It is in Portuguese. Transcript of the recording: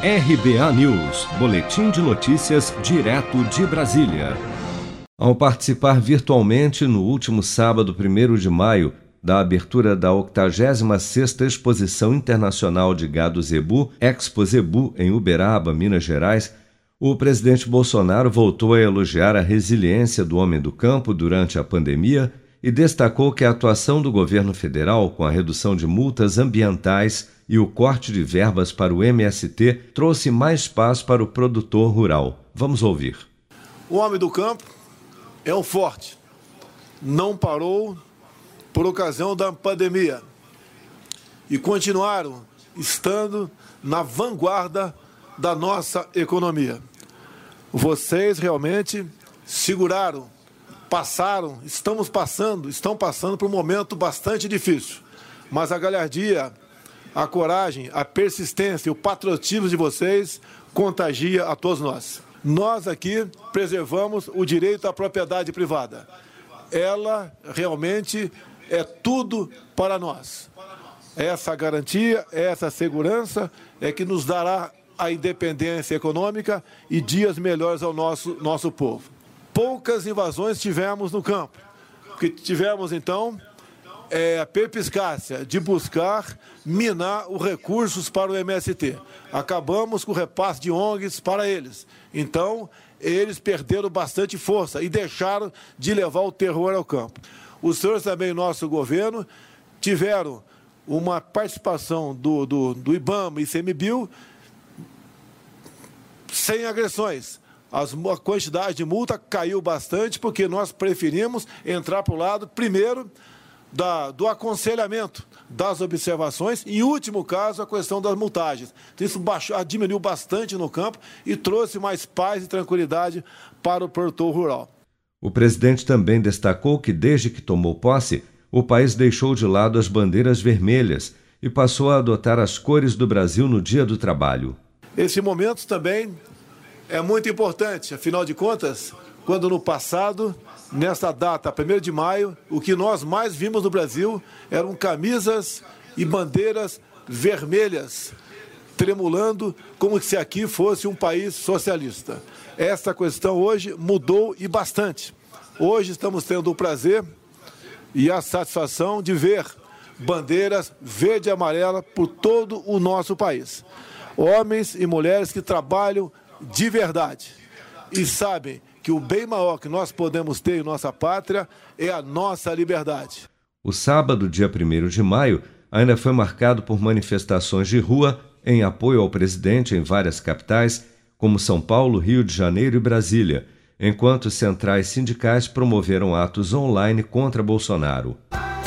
RBA News, Boletim de Notícias, direto de Brasília. Ao participar virtualmente no último sábado, 1 de maio, da abertura da 86ª Exposição Internacional de Gado Zebu, Expo Zebu, em Uberaba, Minas Gerais, o presidente Bolsonaro voltou a elogiar a resiliência do homem do campo durante a pandemia e destacou que a atuação do governo federal com a redução de multas ambientais e o corte de verbas para o MST trouxe mais paz para o produtor rural. Vamos ouvir. O homem do campo é o forte. Não parou por ocasião da pandemia e continuaram estando na vanguarda da nossa economia. Vocês realmente seguraram, passaram, estamos passando, estão passando por um momento bastante difícil. Mas a galhardia a coragem, a persistência, o patriotismo de vocês contagia a todos nós. Nós aqui preservamos o direito à propriedade privada. Ela realmente é tudo para nós. Essa garantia, essa segurança é que nos dará a independência econômica e dias melhores ao nosso, nosso povo. Poucas invasões tivemos no campo. Que tivemos então é, a perpiscácia de buscar minar os recursos para o MST. Acabamos com o repasse de ONGs para eles. Então, eles perderam bastante força e deixaram de levar o terror ao campo. Os senhores também, nosso governo, tiveram uma participação do, do, do IBAMA e CMBio sem agressões. As, a quantidade de multa caiu bastante porque nós preferimos entrar para o lado, primeiro, da, do aconselhamento, das observações e, em último caso, a questão das multagens. Então, isso baixou, diminuiu bastante no campo e trouxe mais paz e tranquilidade para o produtor rural. O presidente também destacou que, desde que tomou posse, o país deixou de lado as bandeiras vermelhas e passou a adotar as cores do Brasil no Dia do Trabalho. Esse momento também é muito importante, afinal de contas, quando no passado nesta data, 1 de maio, o que nós mais vimos no Brasil eram camisas e bandeiras vermelhas, tremulando como se aqui fosse um país socialista. Essa questão hoje mudou e bastante. Hoje estamos tendo o prazer e a satisfação de ver bandeiras verde e amarela por todo o nosso país. Homens e mulheres que trabalham de verdade e sabem que o bem maior que nós podemos ter em nossa pátria é a nossa liberdade. O sábado, dia 1 de maio, ainda foi marcado por manifestações de rua em apoio ao presidente em várias capitais, como São Paulo, Rio de Janeiro e Brasília, enquanto centrais sindicais promoveram atos online contra Bolsonaro.